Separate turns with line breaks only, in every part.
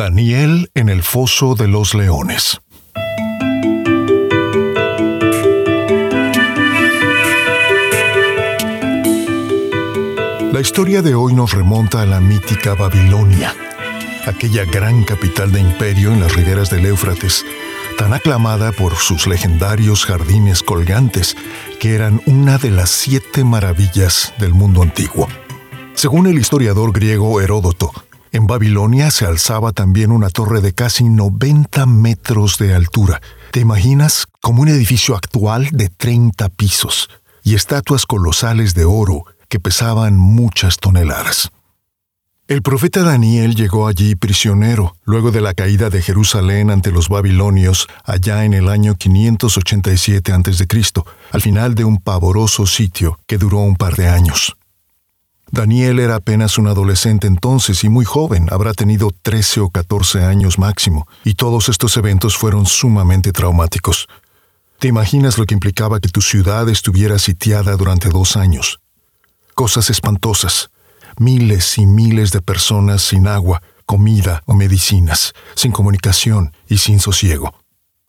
Daniel en el foso de los leones. La historia de hoy nos remonta a la mítica Babilonia, aquella gran capital de imperio en las riberas del Éufrates, tan aclamada por sus legendarios jardines colgantes, que eran una de las siete maravillas del mundo antiguo. Según el historiador griego Heródoto, en Babilonia se alzaba también una torre de casi 90 metros de altura. ¿Te imaginas como un edificio actual de 30 pisos y estatuas colosales de oro que pesaban muchas toneladas? El profeta Daniel llegó allí prisionero luego de la caída de Jerusalén ante los babilonios allá en el año 587 a.C., al final de un pavoroso sitio que duró un par de años. Daniel era apenas un adolescente entonces y muy joven, habrá tenido 13 o 14 años máximo, y todos estos eventos fueron sumamente traumáticos. ¿Te imaginas lo que implicaba que tu ciudad estuviera sitiada durante dos años? Cosas espantosas, miles y miles de personas sin agua, comida o medicinas, sin comunicación y sin sosiego.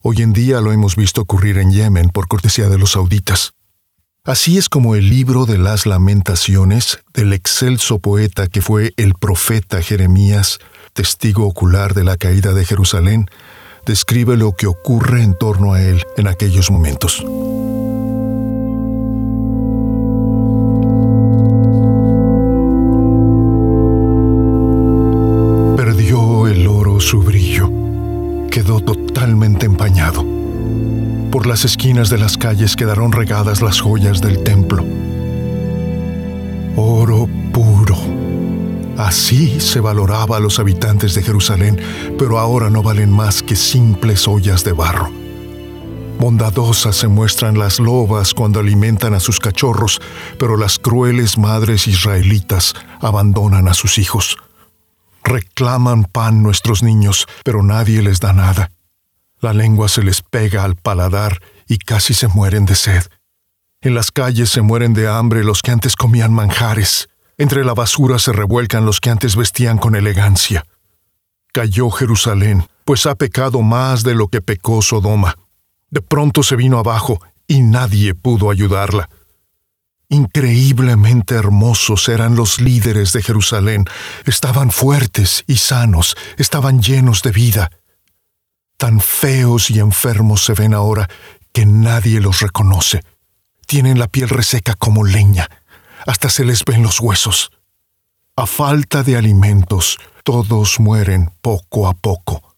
Hoy en día lo hemos visto ocurrir en Yemen por cortesía de los sauditas. Así es como el libro de las lamentaciones del excelso poeta que fue el profeta Jeremías, testigo ocular de la caída de Jerusalén, describe lo que ocurre en torno a él en aquellos momentos. Esquinas de las calles quedaron regadas las joyas del templo. Oro puro. Así se valoraba a los habitantes de Jerusalén, pero ahora no valen más que simples ollas de barro. Bondadosas se muestran las lobas cuando alimentan a sus cachorros, pero las crueles madres israelitas abandonan a sus hijos. Reclaman pan nuestros niños, pero nadie les da nada. La lengua se les pega al paladar y casi se mueren de sed. En las calles se mueren de hambre los que antes comían manjares. Entre la basura se revuelcan los que antes vestían con elegancia. Cayó Jerusalén, pues ha pecado más de lo que pecó Sodoma. De pronto se vino abajo y nadie pudo ayudarla. Increíblemente hermosos eran los líderes de Jerusalén. Estaban fuertes y sanos, estaban llenos de vida Tan feos y enfermos se ven ahora que nadie los reconoce. Tienen la piel reseca como leña, hasta se les ven los huesos. A falta de alimentos, todos mueren poco a poco.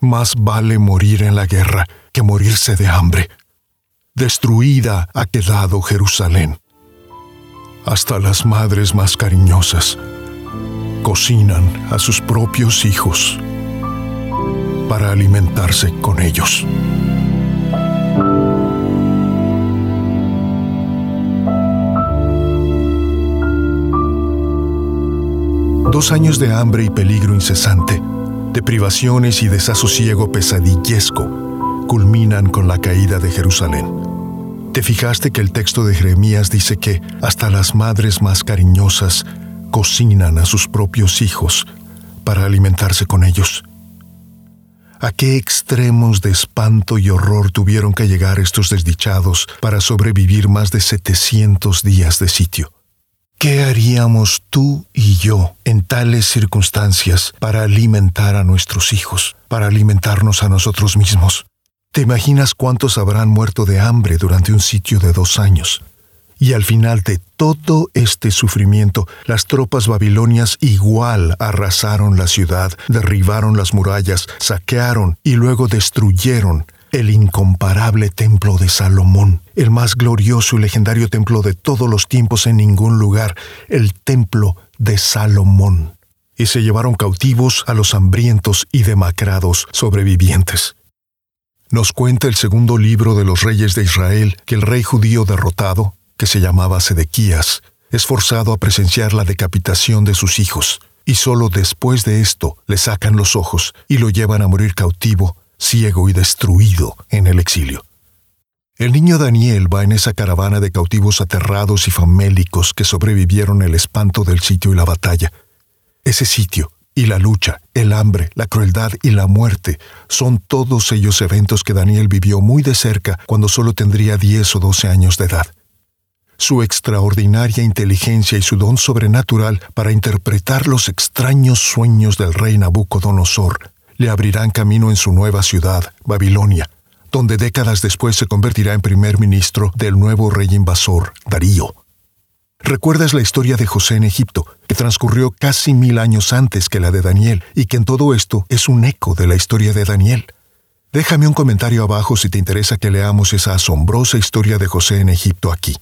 Más vale morir en la guerra que morirse de hambre. Destruida ha quedado Jerusalén. Hasta las madres más cariñosas cocinan a sus propios hijos para alimentarse con ellos. Dos años de hambre y peligro incesante, de privaciones y desasosiego pesadillesco, culminan con la caída de Jerusalén. ¿Te fijaste que el texto de Jeremías dice que hasta las madres más cariñosas cocinan a sus propios hijos para alimentarse con ellos? ¿A qué extremos de espanto y horror tuvieron que llegar estos desdichados para sobrevivir más de 700 días de sitio? ¿Qué haríamos tú y yo en tales circunstancias para alimentar a nuestros hijos, para alimentarnos a nosotros mismos? ¿Te imaginas cuántos habrán muerto de hambre durante un sitio de dos años? Y al final de todo este sufrimiento, las tropas babilonias igual arrasaron la ciudad, derribaron las murallas, saquearon y luego destruyeron el incomparable templo de Salomón, el más glorioso y legendario templo de todos los tiempos en ningún lugar, el templo de Salomón. Y se llevaron cautivos a los hambrientos y demacrados sobrevivientes. Nos cuenta el segundo libro de los reyes de Israel que el rey judío derrotado, que se llamaba Sedequías, es forzado a presenciar la decapitación de sus hijos, y solo después de esto le sacan los ojos y lo llevan a morir cautivo, ciego y destruido en el exilio. El niño Daniel va en esa caravana de cautivos aterrados y famélicos que sobrevivieron el espanto del sitio y la batalla. Ese sitio y la lucha el hambre, la crueldad y la muerte son todos ellos eventos que Daniel vivió muy de cerca cuando solo tendría 10 o 12 años de edad. Su extraordinaria inteligencia y su don sobrenatural para interpretar los extraños sueños del rey Nabucodonosor le abrirán camino en su nueva ciudad, Babilonia, donde décadas después se convertirá en primer ministro del nuevo rey invasor, Darío. ¿Recuerdas la historia de José en Egipto, que transcurrió casi mil años antes que la de Daniel, y que en todo esto es un eco de la historia de Daniel? Déjame un comentario abajo si te interesa que leamos esa asombrosa historia de José en Egipto aquí.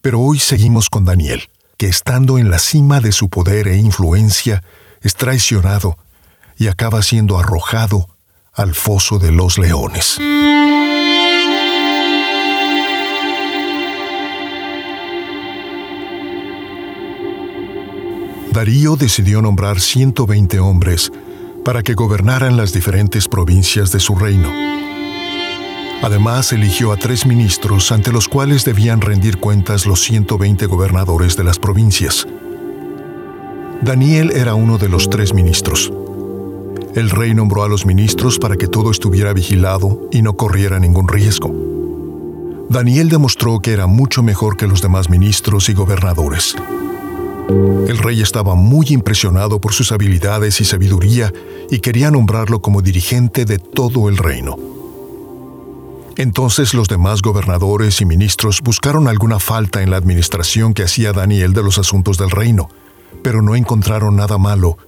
Pero hoy seguimos con Daniel, que estando en la cima de su poder e influencia, es traicionado y acaba siendo arrojado al foso de los leones. Darío decidió nombrar 120 hombres para que gobernaran las diferentes provincias de su reino. Además, eligió a tres ministros ante los cuales debían rendir cuentas los 120 gobernadores de las provincias. Daniel era uno de los tres ministros. El rey nombró a los ministros para que todo estuviera vigilado y no corriera ningún riesgo. Daniel demostró que era mucho mejor que los demás ministros y gobernadores. El rey estaba muy impresionado por sus habilidades y sabiduría y quería nombrarlo como dirigente de todo el reino. Entonces los demás gobernadores y ministros buscaron alguna falta en la administración que hacía Daniel de los asuntos del reino, pero no encontraron nada malo,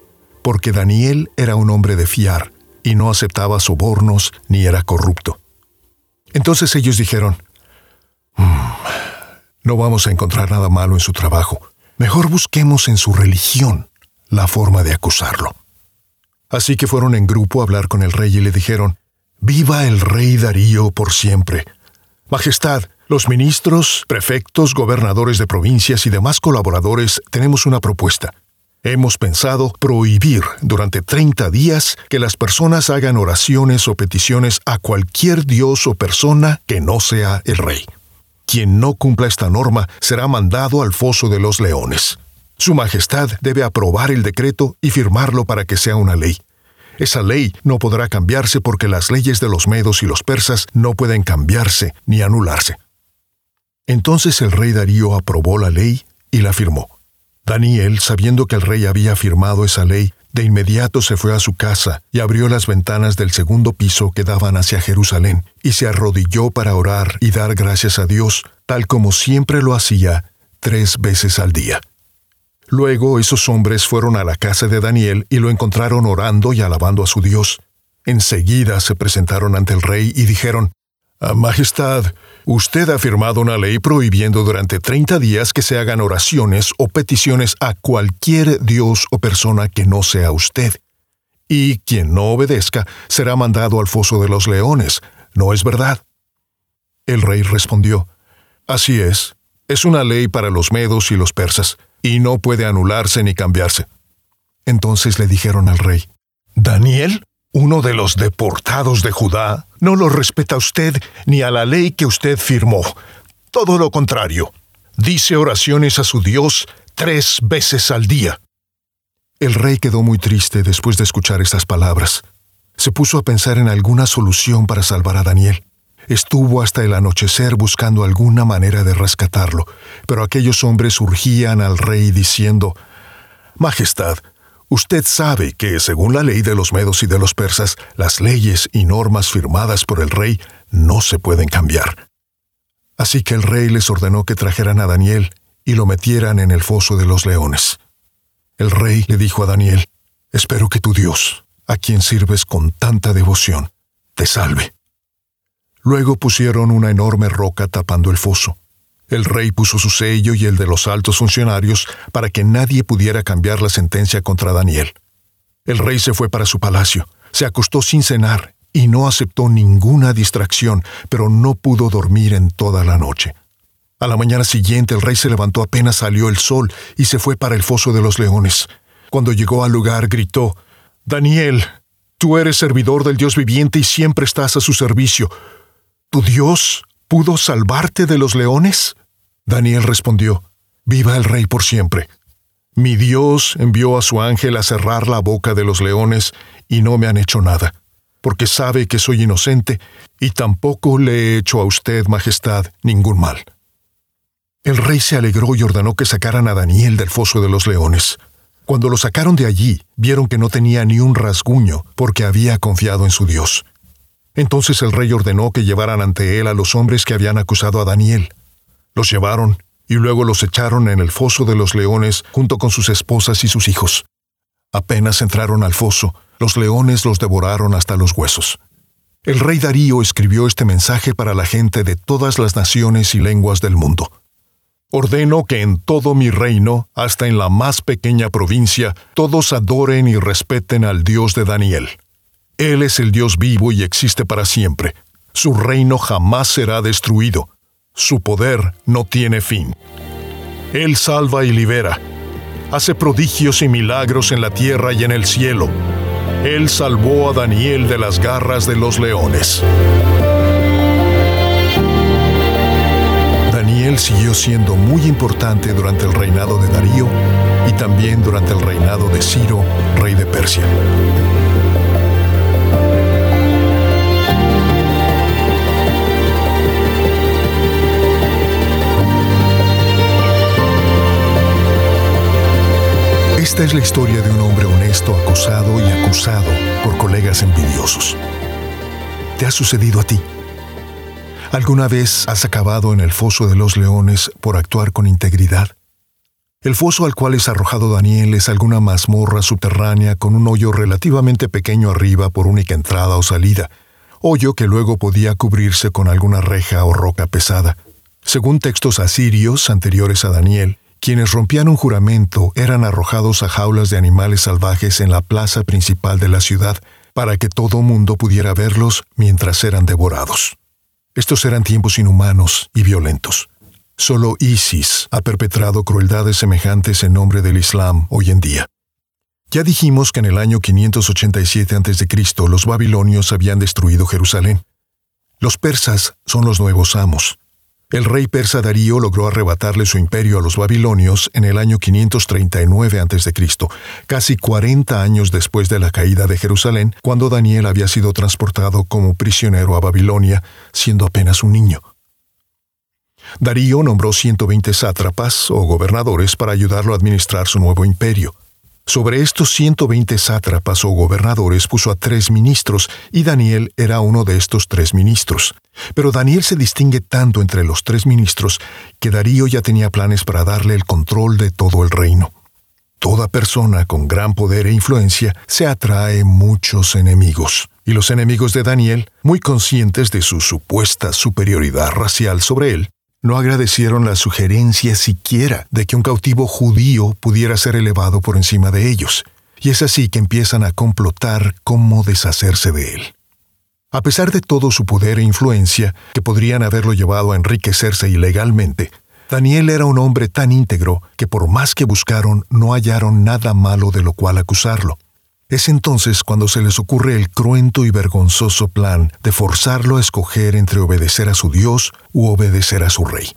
porque Daniel era un hombre de fiar y no aceptaba sobornos ni era corrupto. Entonces ellos dijeron, mm, no vamos a encontrar nada malo en su trabajo Mejor busquemos en su religión la forma de acusarlo. Así que fueron en grupo a hablar con el rey y le dijeron, Viva el rey Darío por siempre. Majestad, los ministros, prefectos, gobernadores de provincias y demás colaboradores tenemos una propuesta. Hemos pensado prohibir durante 30 días que las personas hagan oraciones o peticiones a cualquier dios o persona que no sea el rey. Quien no cumpla esta norma será mandado al foso de los leones. Su Majestad debe aprobar el decreto y firmarlo para que sea una ley. Esa ley no podrá cambiarse porque las leyes de los medos y los persas no pueden cambiarse ni anularse. Entonces el rey Darío aprobó la ley y la firmó. Daniel, sabiendo que el rey había firmado esa ley, de inmediato se fue a su casa y abrió las ventanas del segundo piso que daban hacia Jerusalén, y se arrodilló para orar y dar gracias a Dios, tal como siempre lo hacía, tres veces al día. Luego esos hombres fueron a la casa de Daniel y lo encontraron orando y alabando a su Dios. Enseguida se presentaron ante el rey y dijeron, ah, Majestad, Usted ha firmado una ley prohibiendo durante 30 días que se hagan oraciones o peticiones a cualquier Dios o persona que no sea usted. Y quien no obedezca será mandado al foso de los leones, ¿no es verdad? El rey respondió, Así es, es una ley para los medos y los persas, y no puede anularse ni cambiarse. Entonces le dijeron al rey, Daniel, uno de los deportados de Judá, no lo respeta usted ni a la ley que usted firmó. Todo lo contrario. Dice oraciones a su Dios tres veces al día. El rey quedó muy triste después de escuchar estas palabras. Se puso a pensar en alguna solución para salvar a Daniel. Estuvo hasta el anochecer buscando alguna manera de rescatarlo, pero aquellos hombres urgían al rey diciendo, Majestad, Usted sabe que, según la ley de los medos y de los persas, las leyes y normas firmadas por el rey no se pueden cambiar. Así que el rey les ordenó que trajeran a Daniel y lo metieran en el foso de los leones. El rey le dijo a Daniel, Espero que tu Dios, a quien sirves con tanta devoción, te salve. Luego pusieron una enorme roca tapando el foso. El rey puso su sello y el de los altos funcionarios para que nadie pudiera cambiar la sentencia contra Daniel. El rey se fue para su palacio, se acostó sin cenar y no aceptó ninguna distracción, pero no pudo dormir en toda la noche. A la mañana siguiente el rey se levantó apenas salió el sol y se fue para el foso de los leones. Cuando llegó al lugar gritó, Daniel, tú eres servidor del Dios viviente y siempre estás a su servicio. ¿Tu Dios pudo salvarte de los leones? Daniel respondió, Viva el rey por siempre. Mi Dios envió a su ángel a cerrar la boca de los leones y no me han hecho nada, porque sabe que soy inocente y tampoco le he hecho a usted, Majestad, ningún mal. El rey se alegró y ordenó que sacaran a Daniel del foso de los leones. Cuando lo sacaron de allí, vieron que no tenía ni un rasguño, porque había confiado en su Dios. Entonces el rey ordenó que llevaran ante él a los hombres que habían acusado a Daniel. Los llevaron y luego los echaron en el foso de los leones junto con sus esposas y sus hijos. Apenas entraron al foso, los leones los devoraron hasta los huesos. El rey Darío escribió este mensaje para la gente de todas las naciones y lenguas del mundo. Ordeno que en todo mi reino, hasta en la más pequeña provincia, todos adoren y respeten al Dios de Daniel. Él es el Dios vivo y existe para siempre. Su reino jamás será destruido. Su poder no tiene fin. Él salva y libera. Hace prodigios y milagros en la tierra y en el cielo. Él salvó a Daniel de las garras de los leones. Daniel siguió siendo muy importante durante el reinado de Darío y también durante el reinado de Ciro, rey de Persia. Esta es la historia de un hombre honesto acosado y acusado por colegas envidiosos. ¿Te ha sucedido a ti? ¿Alguna vez has acabado en el foso de los leones por actuar con integridad? El foso al cual es arrojado Daniel es alguna mazmorra subterránea con un hoyo relativamente pequeño arriba por única entrada o salida, hoyo que luego podía cubrirse con alguna reja o roca pesada. Según textos asirios anteriores a Daniel, quienes rompían un juramento eran arrojados a jaulas de animales salvajes en la plaza principal de la ciudad para que todo mundo pudiera verlos mientras eran devorados. Estos eran tiempos inhumanos y violentos. Solo ISIS ha perpetrado crueldades semejantes en nombre del Islam hoy en día. Ya dijimos que en el año 587 a.C. los babilonios habían destruido Jerusalén. Los persas son los nuevos amos. El rey persa Darío logró arrebatarle su imperio a los babilonios en el año 539 a.C., casi 40 años después de la caída de Jerusalén, cuando Daniel había sido transportado como prisionero a Babilonia, siendo apenas un niño. Darío nombró 120 sátrapas o gobernadores para ayudarlo a administrar su nuevo imperio. Sobre estos 120 sátrapas o gobernadores puso a tres ministros, y Daniel era uno de estos tres ministros. Pero Daniel se distingue tanto entre los tres ministros que Darío ya tenía planes para darle el control de todo el reino. Toda persona con gran poder e influencia se atrae muchos enemigos, y los enemigos de Daniel, muy conscientes de su supuesta superioridad racial sobre él, no agradecieron la sugerencia siquiera de que un cautivo judío pudiera ser elevado por encima de ellos, y es así que empiezan a complotar cómo deshacerse de él. A pesar de todo su poder e influencia, que podrían haberlo llevado a enriquecerse ilegalmente, Daniel era un hombre tan íntegro que por más que buscaron no hallaron nada malo de lo cual acusarlo. Es entonces cuando se les ocurre el cruento y vergonzoso plan de forzarlo a escoger entre obedecer a su Dios u obedecer a su rey.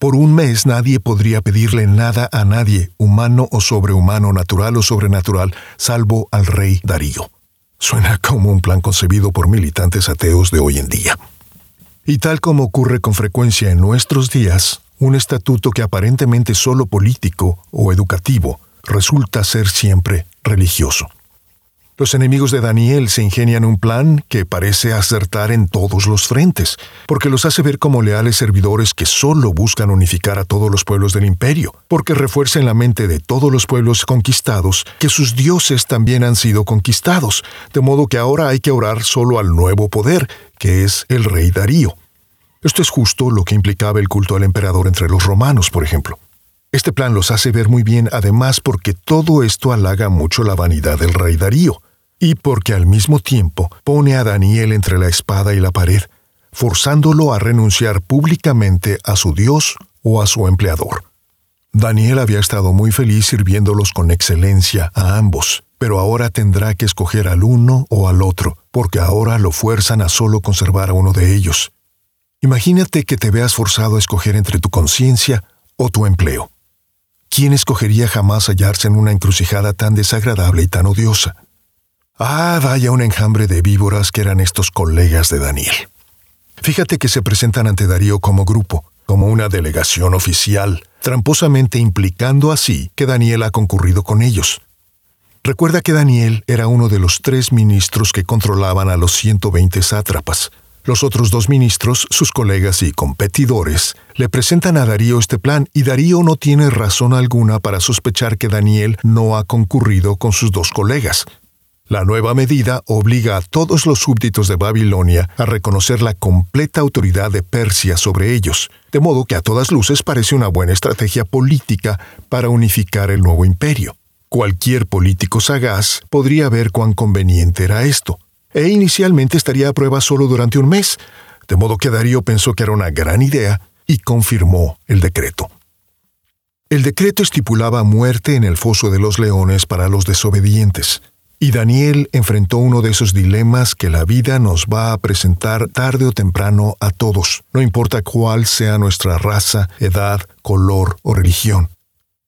Por un mes nadie podría pedirle nada a nadie, humano o sobrehumano, natural o sobrenatural, salvo al rey Darío. Suena como un plan concebido por militantes ateos de hoy en día. Y tal como ocurre con frecuencia en nuestros días, un estatuto que aparentemente solo político o educativo resulta ser siempre religioso. Los enemigos de Daniel se ingenian un plan que parece acertar en todos los frentes, porque los hace ver como leales servidores que solo buscan unificar a todos los pueblos del imperio, porque refuerza en la mente de todos los pueblos conquistados que sus dioses también han sido conquistados, de modo que ahora hay que orar solo al nuevo poder, que es el rey Darío. Esto es justo lo que implicaba el culto al emperador entre los romanos, por ejemplo. Este plan los hace ver muy bien además porque todo esto halaga mucho la vanidad del rey Darío, y porque al mismo tiempo pone a Daniel entre la espada y la pared, forzándolo a renunciar públicamente a su Dios o a su empleador. Daniel había estado muy feliz sirviéndolos con excelencia a ambos, pero ahora tendrá que escoger al uno o al otro, porque ahora lo fuerzan a solo conservar a uno de ellos. Imagínate que te veas forzado a escoger entre tu conciencia o tu empleo. ¿Quién escogería jamás hallarse en una encrucijada tan desagradable y tan odiosa? Ah, vaya un enjambre de víboras que eran estos colegas de Daniel. Fíjate que se presentan ante Darío como grupo, como una delegación oficial, tramposamente implicando así que Daniel ha concurrido con ellos. Recuerda que Daniel era uno de los tres ministros que controlaban a los 120 sátrapas. Los otros dos ministros, sus colegas y competidores, le presentan a Darío este plan y Darío no tiene razón alguna para sospechar que Daniel no ha concurrido con sus dos colegas. La nueva medida obliga a todos los súbditos de Babilonia a reconocer la completa autoridad de Persia sobre ellos, de modo que a todas luces parece una buena estrategia política para unificar el nuevo imperio. Cualquier político sagaz podría ver cuán conveniente era esto e inicialmente estaría a prueba solo durante un mes, de modo que Darío pensó que era una gran idea y confirmó el decreto. El decreto estipulaba muerte en el foso de los leones para los desobedientes, y Daniel enfrentó uno de esos dilemas que la vida nos va a presentar tarde o temprano a todos, no importa cuál sea nuestra raza, edad, color o religión.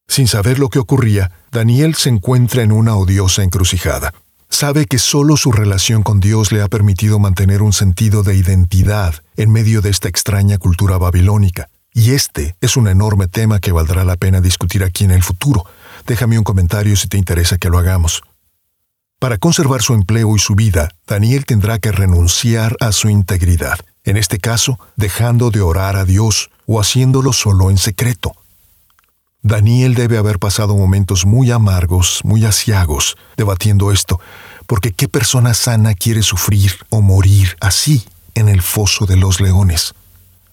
Sin saber lo que ocurría, Daniel se encuentra en una odiosa encrucijada. Sabe que solo su relación con Dios le ha permitido mantener un sentido de identidad en medio de esta extraña cultura babilónica. Y este es un enorme tema que valdrá la pena discutir aquí en el futuro. Déjame un comentario si te interesa que lo hagamos. Para conservar su empleo y su vida, Daniel tendrá que renunciar a su integridad, en este caso, dejando de orar a Dios o haciéndolo solo en secreto. Daniel debe haber pasado momentos muy amargos, muy asiagos, debatiendo esto, porque ¿qué persona sana quiere sufrir o morir así en el foso de los leones?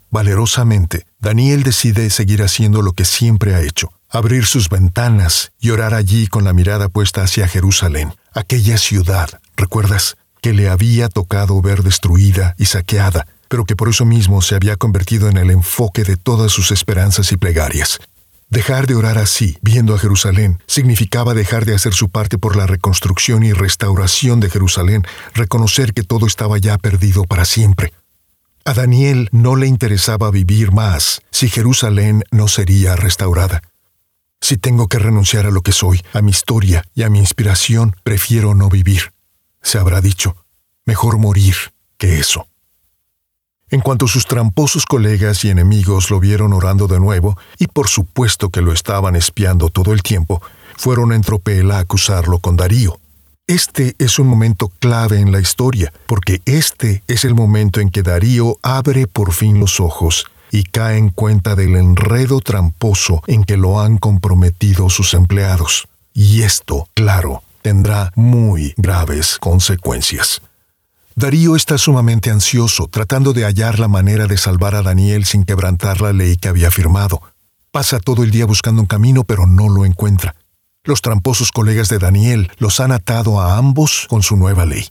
Valerosamente, Daniel decide seguir haciendo lo que siempre ha hecho, abrir sus ventanas y orar allí con la mirada puesta hacia Jerusalén, aquella ciudad, ¿recuerdas? que le había tocado ver destruida y saqueada, pero que por eso mismo se había convertido en el enfoque de todas sus esperanzas y plegarias. Dejar de orar así, viendo a Jerusalén, significaba dejar de hacer su parte por la reconstrucción y restauración de Jerusalén, reconocer que todo estaba ya perdido para siempre. A Daniel no le interesaba vivir más si Jerusalén no sería restaurada. Si tengo que renunciar a lo que soy, a mi historia y a mi inspiración, prefiero no vivir. Se habrá dicho, mejor morir que eso. En cuanto sus tramposos colegas y enemigos lo vieron orando de nuevo, y por supuesto que lo estaban espiando todo el tiempo, fueron en tropel a acusarlo con Darío. Este es un momento clave en la historia, porque este es el momento en que Darío abre por fin los ojos y cae en cuenta del enredo tramposo en que lo han comprometido sus empleados. Y esto, claro, tendrá muy graves consecuencias. Darío está sumamente ansioso, tratando de hallar la manera de salvar a Daniel sin quebrantar la ley que había firmado. Pasa todo el día buscando un camino, pero no lo encuentra. Los tramposos colegas de Daniel los han atado a ambos con su nueva ley.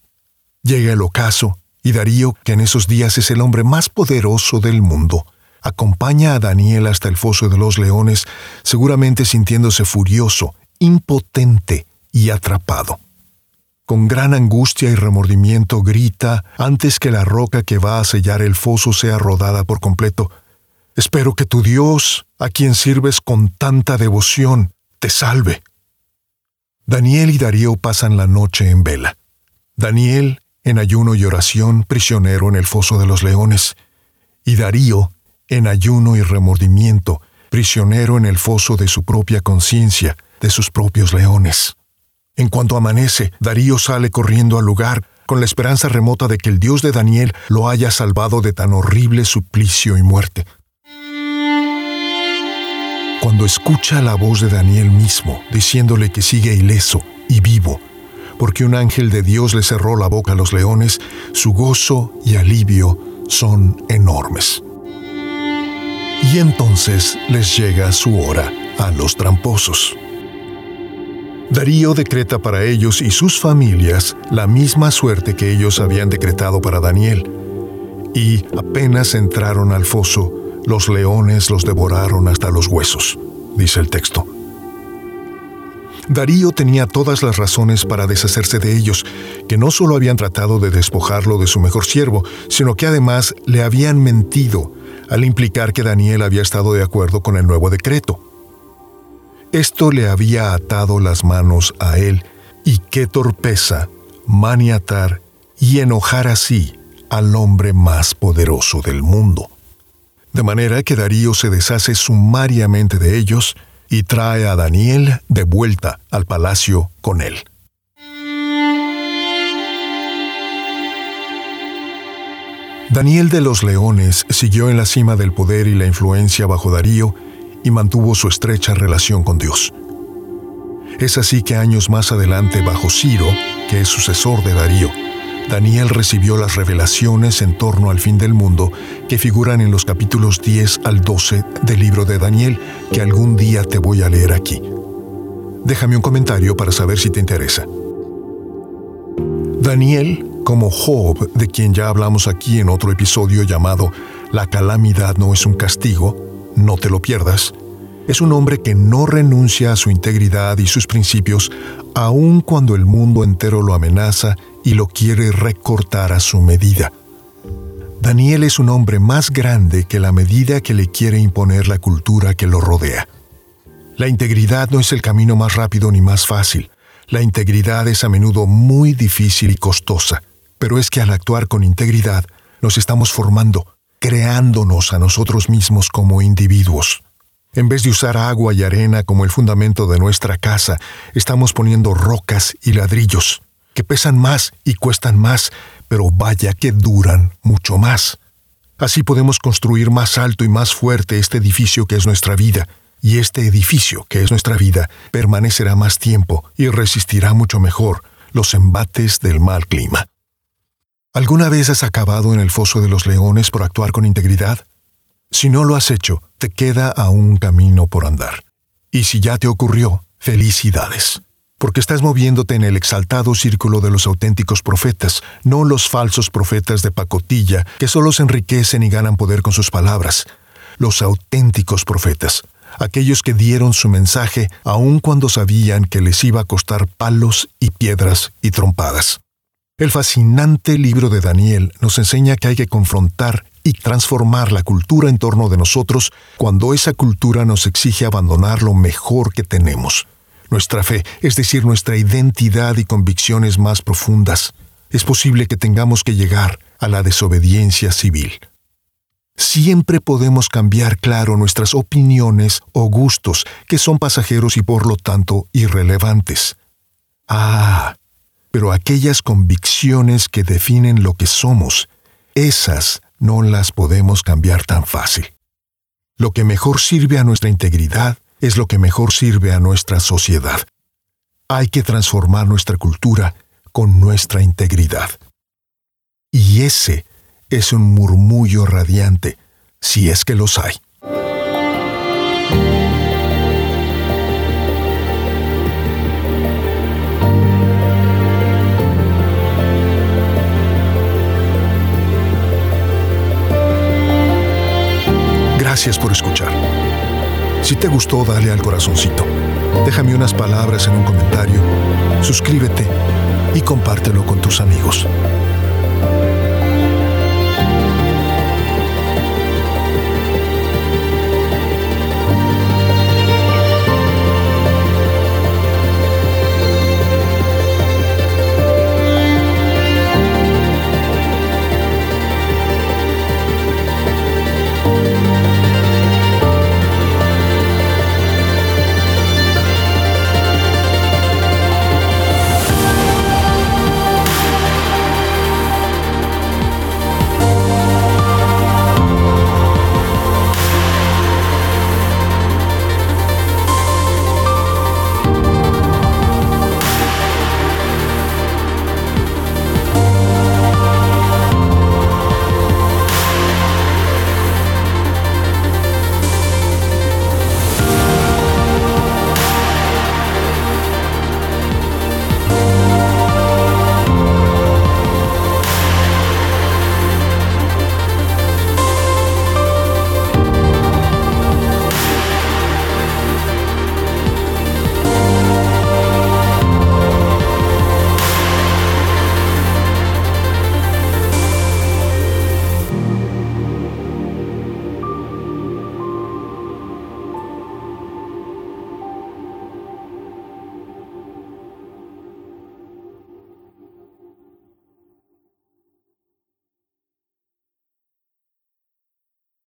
Llega el ocaso, y Darío, que en esos días es el hombre más poderoso del mundo, acompaña a Daniel hasta el foso de los leones, seguramente sintiéndose furioso, impotente y atrapado con gran angustia y remordimiento grita antes que la roca que va a sellar el foso sea rodada por completo. Espero que tu Dios, a quien sirves con tanta devoción, te salve. Daniel y Darío pasan la noche en vela. Daniel, en ayuno y oración, prisionero en el foso de los leones, y Darío, en ayuno y remordimiento, prisionero en el foso de su propia conciencia, de sus propios leones. En cuanto amanece, Darío sale corriendo al lugar, con la esperanza remota de que el Dios de Daniel lo haya salvado de tan horrible suplicio y muerte. Cuando escucha la voz de Daniel mismo, diciéndole que sigue ileso y vivo, porque un ángel de Dios le cerró la boca a los leones, su gozo y alivio son enormes. Y entonces les llega su hora a los tramposos. Darío decreta para ellos y sus familias la misma suerte que ellos habían decretado para Daniel. Y apenas entraron al foso, los leones los devoraron hasta los huesos, dice el texto. Darío tenía todas las razones para deshacerse de ellos, que no solo habían tratado de despojarlo de su mejor siervo, sino que además le habían mentido al implicar que Daniel había estado de acuerdo con el nuevo decreto. Esto le había atado las manos a él, y qué torpeza maniatar y enojar así al hombre más poderoso del mundo. De manera que Darío se deshace sumariamente de ellos y trae a Daniel de vuelta al palacio con él. Daniel de los Leones siguió en la cima del poder y la influencia bajo Darío y mantuvo su estrecha relación con Dios. Es así que años más adelante, bajo Ciro, que es sucesor de Darío, Daniel recibió las revelaciones en torno al fin del mundo que figuran en los capítulos 10 al 12 del libro de Daniel, que algún día te voy a leer aquí. Déjame un comentario para saber si te interesa. Daniel como Job, de quien ya hablamos aquí en otro episodio llamado La calamidad no es un castigo, no te lo pierdas, es un hombre que no renuncia a su integridad y sus principios aun cuando el mundo entero lo amenaza y lo quiere recortar a su medida. Daniel es un hombre más grande que la medida que le quiere imponer la cultura que lo rodea. La integridad no es el camino más rápido ni más fácil. La integridad es a menudo muy difícil y costosa pero es que al actuar con integridad nos estamos formando, creándonos a nosotros mismos como individuos. En vez de usar agua y arena como el fundamento de nuestra casa, estamos poniendo rocas y ladrillos, que pesan más y cuestan más, pero vaya que duran mucho más. Así podemos construir más alto y más fuerte este edificio que es nuestra vida, y este edificio que es nuestra vida permanecerá más tiempo y resistirá mucho mejor los embates del mal clima. ¿Alguna vez has acabado en el foso de los leones por actuar con integridad? Si no lo has hecho, te queda aún un camino por andar. Y si ya te ocurrió, felicidades. Porque estás moviéndote en el exaltado círculo de los auténticos profetas, no los falsos profetas de pacotilla que solo se enriquecen y ganan poder con sus palabras. Los auténticos profetas, aquellos que dieron su mensaje aun cuando sabían que les iba a costar palos y piedras y trompadas. El fascinante libro de Daniel nos enseña que hay que confrontar y transformar la cultura en torno de nosotros cuando esa cultura nos exige abandonar lo mejor que tenemos, nuestra fe, es decir, nuestra identidad y convicciones más profundas. Es posible que tengamos que llegar a la desobediencia civil. Siempre podemos cambiar, claro, nuestras opiniones o gustos, que son pasajeros y por lo tanto irrelevantes. Ah, pero aquellas convicciones que definen lo que somos, esas no las podemos cambiar tan fácil. Lo que mejor sirve a nuestra integridad es lo que mejor sirve a nuestra sociedad. Hay que transformar nuestra cultura con nuestra integridad. Y ese es un murmullo radiante, si es que los hay. Gracias por escuchar. Si te gustó, dale al corazoncito. Déjame unas palabras en un comentario, suscríbete y compártelo con tus amigos.